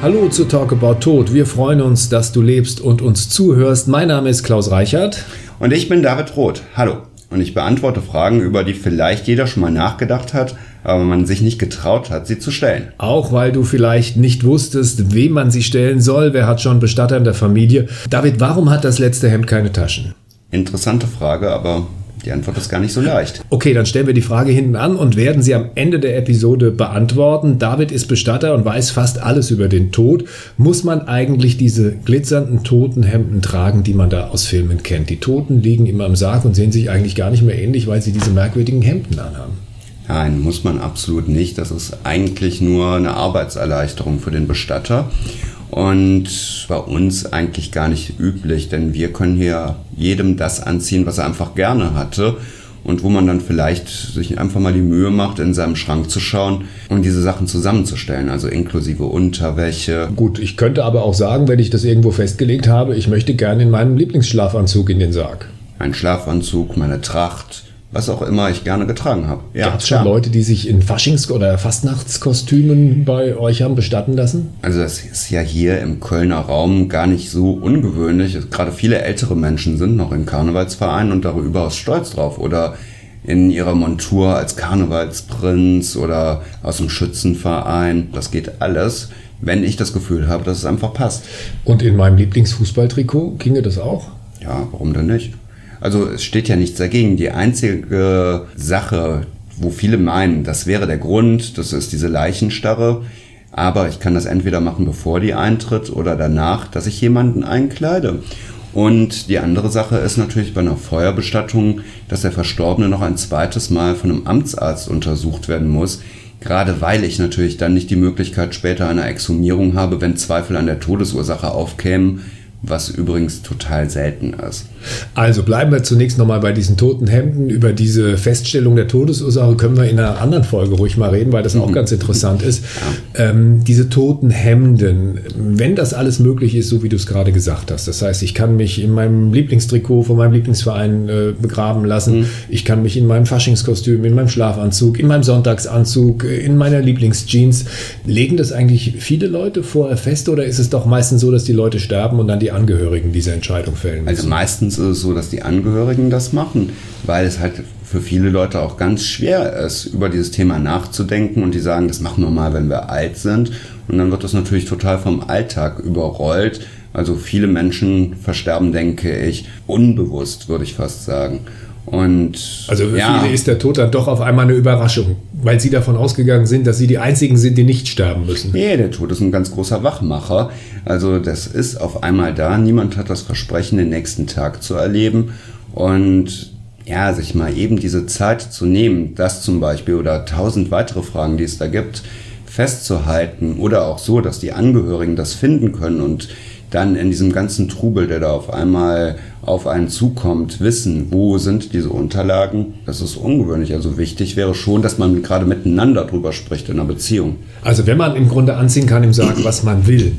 Hallo zu Talk About Tod. Wir freuen uns, dass du lebst und uns zuhörst. Mein Name ist Klaus Reichert. Und ich bin David Roth. Hallo. Und ich beantworte Fragen, über die vielleicht jeder schon mal nachgedacht hat, aber man sich nicht getraut hat, sie zu stellen. Auch weil du vielleicht nicht wusstest, wem man sie stellen soll. Wer hat schon Bestatter in der Familie? David, warum hat das letzte Hemd keine Taschen? Interessante Frage, aber die Antwort ist gar nicht so leicht. Okay, dann stellen wir die Frage hinten an und werden sie am Ende der Episode beantworten. David ist Bestatter und weiß fast alles über den Tod. Muss man eigentlich diese glitzernden Totenhemden tragen, die man da aus Filmen kennt? Die Toten liegen immer im Sarg und sehen sich eigentlich gar nicht mehr ähnlich, weil sie diese merkwürdigen Hemden anhaben. Nein, muss man absolut nicht. Das ist eigentlich nur eine Arbeitserleichterung für den Bestatter und bei uns eigentlich gar nicht üblich, denn wir können hier jedem das anziehen, was er einfach gerne hatte und wo man dann vielleicht sich einfach mal die Mühe macht, in seinem Schrank zu schauen und diese Sachen zusammenzustellen, also inklusive Unterwäsche. Gut, ich könnte aber auch sagen, wenn ich das irgendwo festgelegt habe, ich möchte gerne in meinem Lieblingsschlafanzug in den Sarg. Ein Schlafanzug, meine Tracht, was auch immer ich gerne getragen habe. Ja, Gab es schon Leute, die sich in Faschings- oder Fastnachtskostümen bei euch haben bestatten lassen? Also das ist ja hier im Kölner Raum gar nicht so ungewöhnlich. Gerade viele ältere Menschen sind noch in Karnevalsvereinen und darüber überaus stolz drauf. Oder in ihrer Montur als Karnevalsprinz oder aus dem Schützenverein. Das geht alles, wenn ich das Gefühl habe, dass es einfach passt. Und in meinem Lieblingsfußballtrikot ginge das auch? Ja, warum denn nicht? Also es steht ja nichts dagegen. Die einzige Sache, wo viele meinen, das wäre der Grund, das ist diese Leichenstarre. Aber ich kann das entweder machen, bevor die eintritt oder danach, dass ich jemanden einkleide. Und die andere Sache ist natürlich bei einer Feuerbestattung, dass der Verstorbene noch ein zweites Mal von einem Amtsarzt untersucht werden muss. Gerade weil ich natürlich dann nicht die Möglichkeit später einer Exhumierung habe, wenn Zweifel an der Todesursache aufkämen, was übrigens total selten ist. Also bleiben wir zunächst nochmal bei diesen toten Hemden. Über diese Feststellung der Todesursache können wir in einer anderen Folge ruhig mal reden, weil das mhm. auch ganz interessant ist. Ja. Ähm, diese toten Hemden, wenn das alles möglich ist, so wie du es gerade gesagt hast, das heißt, ich kann mich in meinem Lieblingstrikot von meinem Lieblingsverein äh, begraben lassen, mhm. ich kann mich in meinem Faschingskostüm, in meinem Schlafanzug, in meinem Sonntagsanzug, in meiner Lieblingsjeans, legen das eigentlich viele Leute vorher fest oder ist es doch meistens so, dass die Leute sterben und dann die Angehörigen diese Entscheidung fällen müssen? Also meistens meistens ist es so, dass die Angehörigen das machen, weil es halt für viele Leute auch ganz schwer ist, über dieses Thema nachzudenken und die sagen, das machen wir mal, wenn wir alt sind. Und dann wird das natürlich total vom Alltag überrollt. Also viele Menschen versterben, denke ich, unbewusst, würde ich fast sagen. Und also für ja. viele ist der Tod dann doch auf einmal eine Überraschung, weil sie davon ausgegangen sind, dass sie die einzigen sind, die nicht sterben müssen. Nee, der Tod ist ein ganz großer Wachmacher. Also das ist auf einmal da. Niemand hat das Versprechen, den nächsten Tag zu erleben. Und ja, sich mal eben diese Zeit zu nehmen, das zum Beispiel oder tausend weitere Fragen, die es da gibt, festzuhalten oder auch so, dass die Angehörigen das finden können und dann in diesem ganzen Trubel, der da auf einmal auf einen zukommt, wissen, wo sind diese Unterlagen, das ist ungewöhnlich. Also wichtig wäre schon, dass man gerade miteinander drüber spricht in einer Beziehung. Also wenn man im Grunde anziehen kann im Sarg, was man will,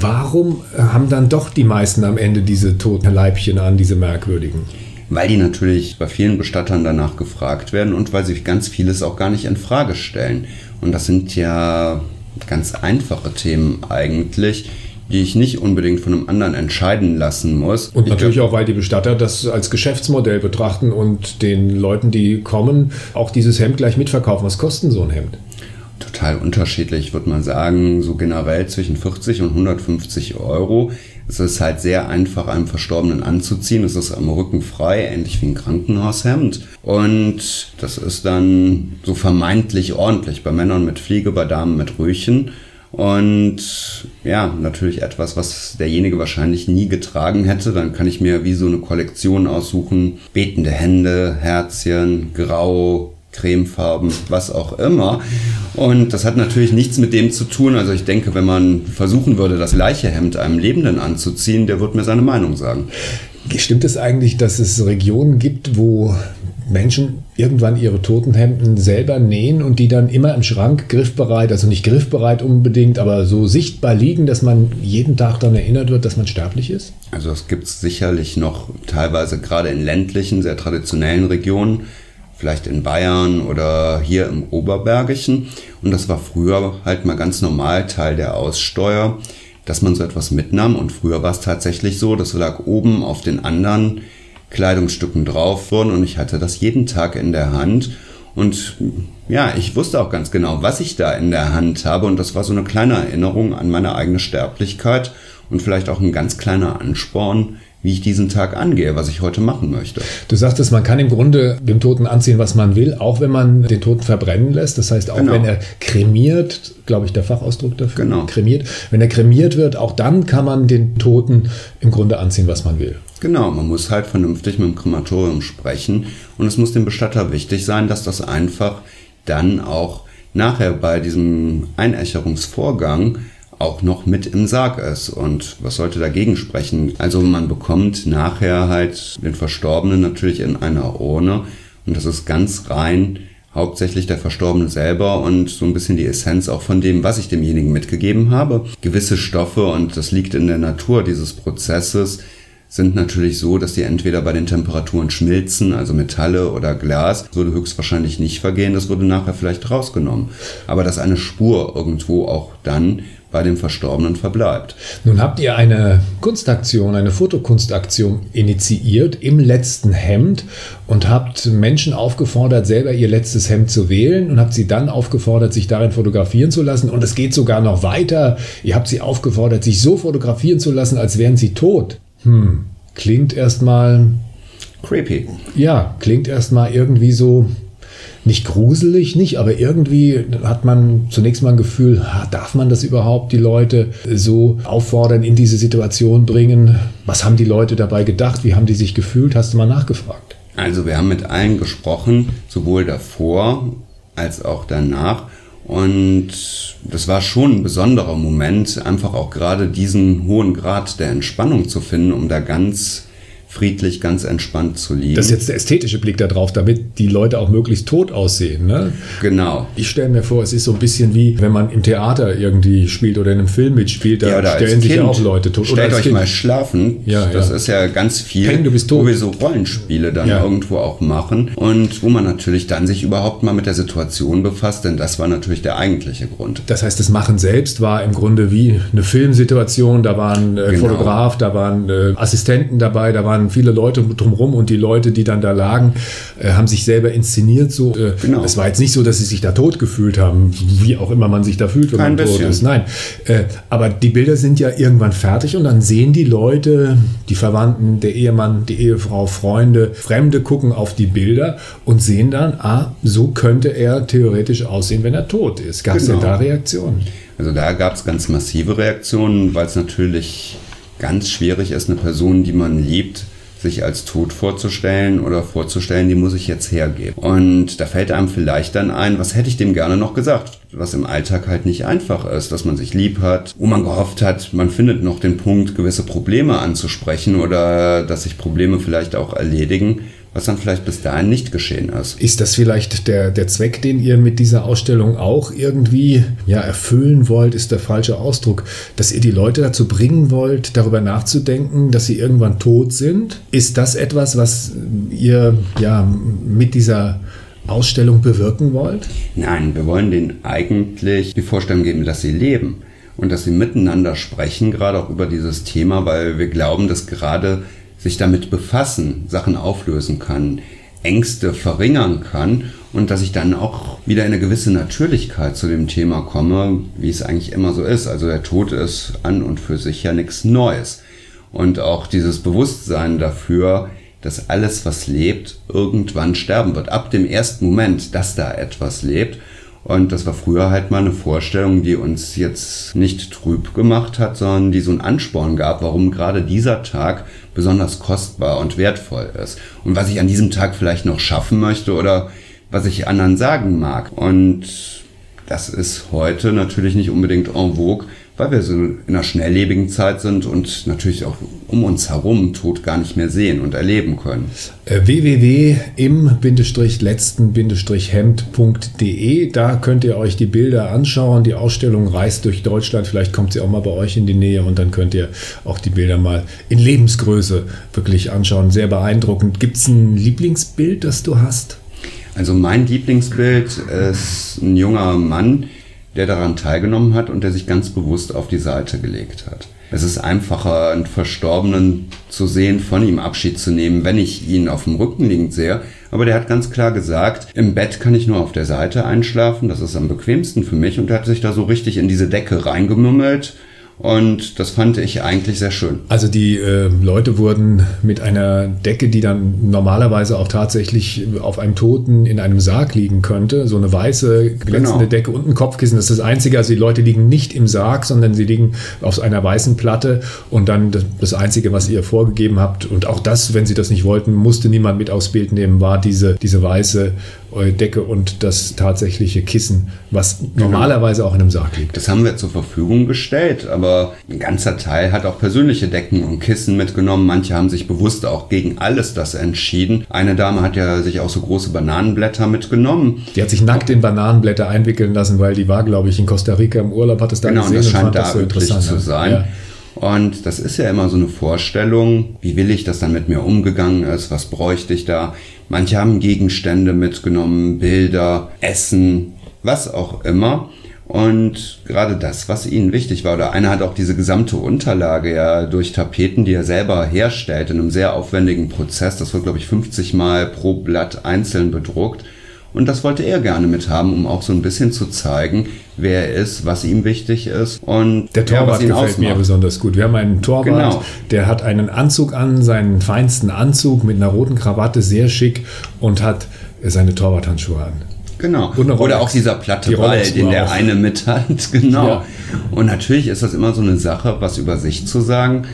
warum haben dann doch die meisten am Ende diese toten Leibchen an, diese merkwürdigen? Weil die natürlich bei vielen Bestattern danach gefragt werden und weil sich ganz vieles auch gar nicht in Frage stellen. Und das sind ja ganz einfache Themen eigentlich die ich nicht unbedingt von einem anderen entscheiden lassen muss. Und ich natürlich glaub, auch, weil die Bestatter das als Geschäftsmodell betrachten und den Leuten, die kommen, auch dieses Hemd gleich mitverkaufen. Was kostet so ein Hemd? Total unterschiedlich, würde man sagen, so generell zwischen 40 und 150 Euro. Es ist halt sehr einfach, einem Verstorbenen anzuziehen. Es ist am Rücken frei, ähnlich wie ein Krankenhaushemd. Und das ist dann so vermeintlich ordentlich. Bei Männern mit Fliege, bei Damen mit Röhrchen. Und ja, natürlich etwas, was derjenige wahrscheinlich nie getragen hätte. Dann kann ich mir wie so eine Kollektion aussuchen. Betende Hände, Herzchen, Grau, Cremefarben, was auch immer. Und das hat natürlich nichts mit dem zu tun. Also ich denke, wenn man versuchen würde, das gleiche Hemd einem Lebenden anzuziehen, der wird mir seine Meinung sagen. Stimmt es eigentlich, dass es Regionen gibt, wo Menschen irgendwann ihre Totenhemden selber nähen und die dann immer im Schrank griffbereit, also nicht griffbereit unbedingt, aber so sichtbar liegen, dass man jeden Tag daran erinnert wird, dass man sterblich ist? Also es gibt es sicherlich noch teilweise gerade in ländlichen, sehr traditionellen Regionen. vielleicht in Bayern oder hier im Oberbergischen. Und das war früher halt mal ganz normal Teil der Aussteuer, dass man so etwas mitnahm. Und früher war es tatsächlich so, das lag oben auf den anderen Kleidungsstücken drauf worden und ich hatte das jeden Tag in der Hand. Und ja, ich wusste auch ganz genau, was ich da in der Hand habe. Und das war so eine kleine Erinnerung an meine eigene Sterblichkeit und vielleicht auch ein ganz kleiner Ansporn, wie ich diesen Tag angehe, was ich heute machen möchte. Du sagtest, man kann im Grunde dem Toten anziehen, was man will, auch wenn man den Toten verbrennen lässt. Das heißt, auch genau. wenn er kremiert, glaube ich, der Fachausdruck dafür, genau. kremiert, wenn er kremiert wird, auch dann kann man den Toten im Grunde anziehen, was man will. Genau, man muss halt vernünftig mit dem Krematorium sprechen und es muss dem Bestatter wichtig sein, dass das einfach dann auch nachher bei diesem Einächerungsvorgang auch noch mit im Sarg ist. Und was sollte dagegen sprechen? Also man bekommt nachher halt den Verstorbenen natürlich in einer Urne und das ist ganz rein hauptsächlich der Verstorbene selber und so ein bisschen die Essenz auch von dem, was ich demjenigen mitgegeben habe. Gewisse Stoffe, und das liegt in der Natur dieses Prozesses, sind natürlich so, dass die entweder bei den Temperaturen schmilzen, also Metalle oder Glas, würde höchstwahrscheinlich nicht vergehen, das wurde nachher vielleicht rausgenommen. Aber dass eine Spur irgendwo auch dann bei dem Verstorbenen verbleibt. Nun habt ihr eine Kunstaktion, eine Fotokunstaktion initiiert im letzten Hemd und habt Menschen aufgefordert, selber ihr letztes Hemd zu wählen und habt sie dann aufgefordert, sich darin fotografieren zu lassen. Und es geht sogar noch weiter. Ihr habt sie aufgefordert, sich so fotografieren zu lassen, als wären sie tot. Hm, klingt erstmal creepy. Ja, klingt erstmal irgendwie so nicht gruselig, nicht, aber irgendwie hat man zunächst mal ein Gefühl, darf man das überhaupt, die Leute so auffordern, in diese Situation bringen? Was haben die Leute dabei gedacht? Wie haben die sich gefühlt? Hast du mal nachgefragt? Also wir haben mit allen gesprochen, sowohl davor als auch danach. Und das war schon ein besonderer Moment, einfach auch gerade diesen hohen Grad der Entspannung zu finden, um da ganz friedlich, ganz entspannt zu liegen. Das ist jetzt der ästhetische Blick darauf, damit die Leute auch möglichst tot aussehen. Ne? Genau. Ich stelle mir vor, es ist so ein bisschen wie, wenn man im Theater irgendwie spielt oder in einem Film mitspielt, da ja, stellen sich kind. auch Leute tot. Stellt euch kind. mal schlafen. Ja, das ja. ist ja ganz viel, Peng, du bist tot. wo wir so Rollenspiele dann ja. irgendwo auch machen und wo man natürlich dann sich überhaupt mal mit der Situation befasst, denn das war natürlich der eigentliche Grund. Das heißt, das Machen selbst war im Grunde wie eine Filmsituation. Da waren äh, genau. Fotograf, da waren äh, Assistenten dabei, da waren viele Leute drumherum und die Leute, die dann da lagen, äh, haben sich selber inszeniert. So, äh, genau. Es war jetzt nicht so, dass sie sich da tot gefühlt haben, wie auch immer man sich da fühlt, wenn Kein man tot ist. Nein, äh, aber die Bilder sind ja irgendwann fertig und dann sehen die Leute, die Verwandten, der Ehemann, die Ehefrau, Freunde, Fremde gucken auf die Bilder und sehen dann, ah, so könnte er theoretisch aussehen, wenn er tot ist. Gab es genau. da Reaktionen? Also da gab es ganz massive Reaktionen, weil es natürlich ganz schwierig ist, eine Person, die man liebt, sich als tot vorzustellen oder vorzustellen, die muss ich jetzt hergeben. Und da fällt einem vielleicht dann ein, was hätte ich dem gerne noch gesagt, was im Alltag halt nicht einfach ist, dass man sich lieb hat, wo man gehofft hat, man findet noch den Punkt, gewisse Probleme anzusprechen oder dass sich Probleme vielleicht auch erledigen was dann vielleicht bis dahin nicht geschehen ist. Ist das vielleicht der, der Zweck, den ihr mit dieser Ausstellung auch irgendwie ja, erfüllen wollt, ist der falsche Ausdruck, dass ihr die Leute dazu bringen wollt, darüber nachzudenken, dass sie irgendwann tot sind? Ist das etwas, was ihr ja mit dieser Ausstellung bewirken wollt? Nein, wir wollen denen eigentlich die Vorstellung geben, dass sie leben und dass sie miteinander sprechen, gerade auch über dieses Thema, weil wir glauben, dass gerade sich damit befassen, Sachen auflösen kann, Ängste verringern kann und dass ich dann auch wieder in eine gewisse Natürlichkeit zu dem Thema komme, wie es eigentlich immer so ist. Also der Tod ist an und für sich ja nichts Neues. Und auch dieses Bewusstsein dafür, dass alles, was lebt, irgendwann sterben wird. Ab dem ersten Moment, dass da etwas lebt. Und das war früher halt mal eine Vorstellung, die uns jetzt nicht trüb gemacht hat, sondern die so einen Ansporn gab, warum gerade dieser Tag besonders kostbar und wertvoll ist. Und was ich an diesem Tag vielleicht noch schaffen möchte oder was ich anderen sagen mag. Und das ist heute natürlich nicht unbedingt en vogue, weil wir so in einer schnelllebigen Zeit sind und natürlich auch um uns herum Tod gar nicht mehr sehen und erleben können. Äh, www.im-letzten-hemd.de, da könnt ihr euch die Bilder anschauen. Die Ausstellung reist durch Deutschland, vielleicht kommt sie auch mal bei euch in die Nähe und dann könnt ihr auch die Bilder mal in Lebensgröße wirklich anschauen. Sehr beeindruckend. Gibt es ein Lieblingsbild, das du hast? Also mein Lieblingsbild ist ein junger Mann, der daran teilgenommen hat und der sich ganz bewusst auf die Seite gelegt hat. Es ist einfacher, einen Verstorbenen zu sehen, von ihm Abschied zu nehmen, wenn ich ihn auf dem Rücken liegend sehe. Aber der hat ganz klar gesagt, im Bett kann ich nur auf der Seite einschlafen, das ist am bequemsten für mich. Und er hat sich da so richtig in diese Decke reingemümmelt und das fand ich eigentlich sehr schön. Also die äh, Leute wurden mit einer Decke, die dann normalerweise auch tatsächlich auf einem Toten in einem Sarg liegen könnte, so eine weiße glänzende genau. Decke und ein Kopfkissen, das ist das Einzige. Also die Leute liegen nicht im Sarg, sondern sie liegen auf einer weißen Platte und dann das, das Einzige, was ihr vorgegeben habt und auch das, wenn sie das nicht wollten, musste niemand mit aufs Bild nehmen, war diese, diese weiße Decke und das tatsächliche Kissen, was genau. normalerweise auch in einem Sarg liegt. Das haben wir zur Verfügung gestellt, aber ein ganzer Teil hat auch persönliche Decken und Kissen mitgenommen. Manche haben sich bewusst auch gegen alles das entschieden. Eine Dame hat ja sich auch so große Bananenblätter mitgenommen. Die hat sich nackt in Bananenblätter einwickeln lassen, weil die war, glaube ich, in Costa Rica im Urlaub, hat es da genau, gesehen und das scheint und da so üblich zu sein. Ja. Und das ist ja immer so eine Vorstellung, wie will ich, dass dann mit mir umgegangen ist, was bräuchte ich da. Manche haben Gegenstände mitgenommen, Bilder, Essen, was auch immer. Und gerade das, was ihnen wichtig war, oder einer hat auch diese gesamte Unterlage ja durch Tapeten, die er selber herstellt, in einem sehr aufwendigen Prozess. Das wird, glaube ich, 50 Mal pro Blatt einzeln bedruckt. Und das wollte er gerne mit haben, um auch so ein bisschen zu zeigen, wer er ist, was ihm wichtig ist. Und der Torwart ja, gefällt ausmacht. mir besonders gut. Wir haben einen Torwart, genau. der hat einen Anzug an, seinen feinsten Anzug mit einer roten Krawatte, sehr schick und hat seine Torwarthandschuhe an. Genau. Oder auch dieser platte die Ball, den der auch. eine mit hat. Genau. Ja. Und natürlich ist das immer so eine Sache, was über sich zu sagen.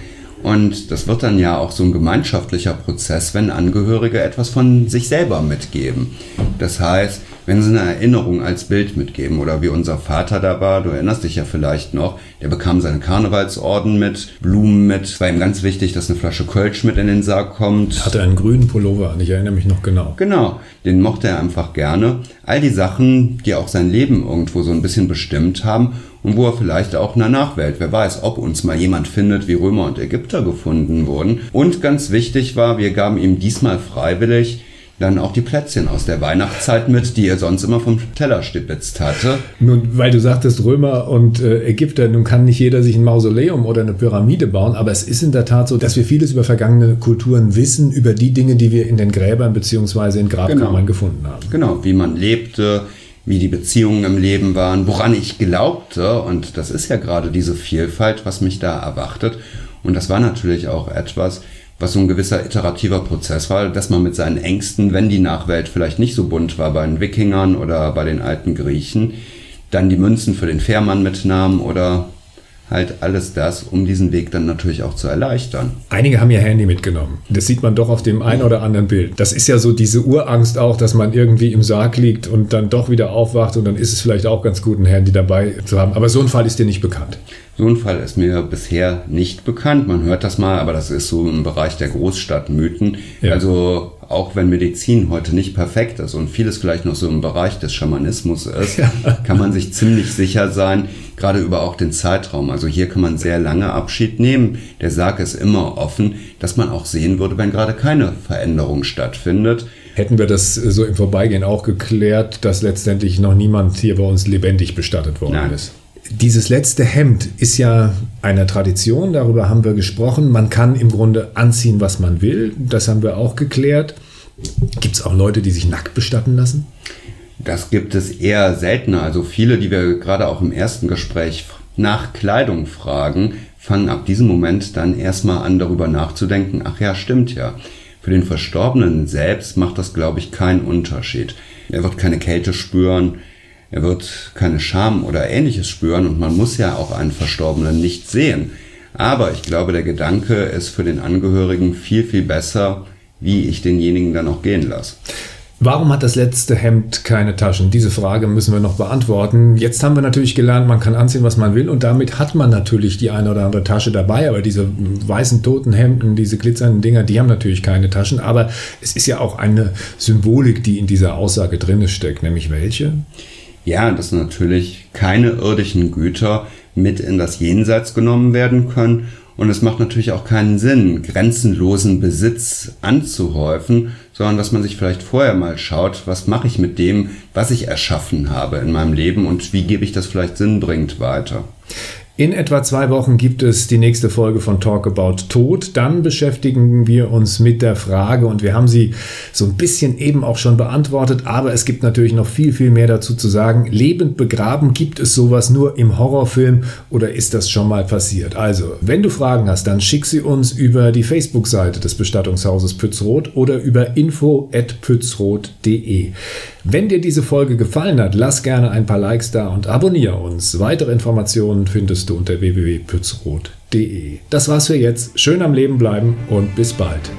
Und das wird dann ja auch so ein gemeinschaftlicher Prozess, wenn Angehörige etwas von sich selber mitgeben. Das heißt, wenn sie eine Erinnerung als Bild mitgeben oder wie unser Vater da war, du erinnerst dich ja vielleicht noch, der bekam seinen Karnevalsorden mit, Blumen mit. Es war ihm ganz wichtig, dass eine Flasche Kölsch mit in den Sarg kommt. Hatte einen grünen Pullover an, ich erinnere mich noch genau. Genau, den mochte er einfach gerne. All die Sachen, die auch sein Leben irgendwo so ein bisschen bestimmt haben und wo er vielleicht auch in der Nachwelt, wer weiß, ob uns mal jemand findet, wie Römer und Ägypter gefunden wurden. Und ganz wichtig war, wir gaben ihm diesmal freiwillig dann auch die Plätzchen aus der Weihnachtszeit mit, die er sonst immer vom Teller stibitzt hatte. Nun, weil du sagtest Römer und äh, Ägypter, nun kann nicht jeder sich ein Mausoleum oder eine Pyramide bauen, aber es ist in der Tat so, dass wir vieles über vergangene Kulturen wissen, über die Dinge, die wir in den Gräbern beziehungsweise in Grabkammern genau. gefunden haben. Genau, wie man lebte, wie die Beziehungen im Leben waren, woran ich glaubte. Und das ist ja gerade diese Vielfalt, was mich da erwartet. Und das war natürlich auch etwas, was so ein gewisser iterativer Prozess war, dass man mit seinen Ängsten, wenn die Nachwelt vielleicht nicht so bunt war bei den Wikingern oder bei den alten Griechen, dann die Münzen für den Fährmann mitnahm oder halt alles das, um diesen Weg dann natürlich auch zu erleichtern. Einige haben ihr Handy mitgenommen. Das sieht man doch auf dem einen oder anderen Bild. Das ist ja so diese Urangst auch, dass man irgendwie im Sarg liegt und dann doch wieder aufwacht und dann ist es vielleicht auch ganz gut, ein Handy dabei zu haben. Aber so ein Fall ist dir nicht bekannt. So ein Fall ist mir bisher nicht bekannt. Man hört das mal, aber das ist so im Bereich der Großstadtmythen. Ja. Also auch wenn Medizin heute nicht perfekt ist und vieles vielleicht noch so im Bereich des Schamanismus ist, ja. kann man sich ziemlich sicher sein, gerade über auch den Zeitraum. Also hier kann man sehr lange Abschied nehmen. Der Sarg ist immer offen, dass man auch sehen würde, wenn gerade keine Veränderung stattfindet. Hätten wir das so im Vorbeigehen auch geklärt, dass letztendlich noch niemand hier bei uns lebendig bestattet worden Nein. ist. Dieses letzte Hemd ist ja eine Tradition, darüber haben wir gesprochen. Man kann im Grunde anziehen, was man will. Das haben wir auch geklärt. Gibt es auch Leute, die sich nackt bestatten lassen? Das gibt es eher seltener. Also viele, die wir gerade auch im ersten Gespräch nach Kleidung fragen, fangen ab diesem Moment dann erstmal an, darüber nachzudenken, ach ja, stimmt ja. Für den Verstorbenen selbst macht das, glaube ich, keinen Unterschied. Er wird keine Kälte spüren, er wird keine Scham oder ähnliches spüren und man muss ja auch einen Verstorbenen nicht sehen. Aber ich glaube, der Gedanke ist für den Angehörigen viel, viel besser, wie ich denjenigen dann auch gehen lasse. Warum hat das letzte Hemd keine Taschen? Diese Frage müssen wir noch beantworten. Jetzt haben wir natürlich gelernt, man kann anziehen, was man will und damit hat man natürlich die eine oder andere Tasche dabei, aber diese weißen toten Hemden, diese glitzernden Dinger, die haben natürlich keine Taschen, aber es ist ja auch eine Symbolik, die in dieser Aussage drin steckt, nämlich welche? Ja, dass natürlich keine irdischen Güter mit in das Jenseits genommen werden können Und es macht natürlich auch keinen Sinn, grenzenlosen Besitz anzuhäufen, sondern dass man sich vielleicht vorher mal schaut, was mache ich mit dem, was ich erschaffen habe in meinem Leben und wie gebe ich das vielleicht sinnbringend weiter. In etwa zwei Wochen gibt es die nächste Folge von Talk About Tod. Dann beschäftigen wir uns mit der Frage und wir haben sie so ein bisschen eben auch schon beantwortet, aber es gibt natürlich noch viel, viel mehr dazu zu sagen. Lebend begraben, gibt es sowas nur im Horrorfilm oder ist das schon mal passiert? Also, wenn du Fragen hast, dann schick sie uns über die Facebook-Seite des Bestattungshauses Pützroth oder über info.pützroth.de. Wenn dir diese Folge gefallen hat, lass gerne ein paar Likes da und abonniere uns. Weitere Informationen findest du unter www.pützroth.de. Das war's für jetzt. Schön am Leben bleiben und bis bald.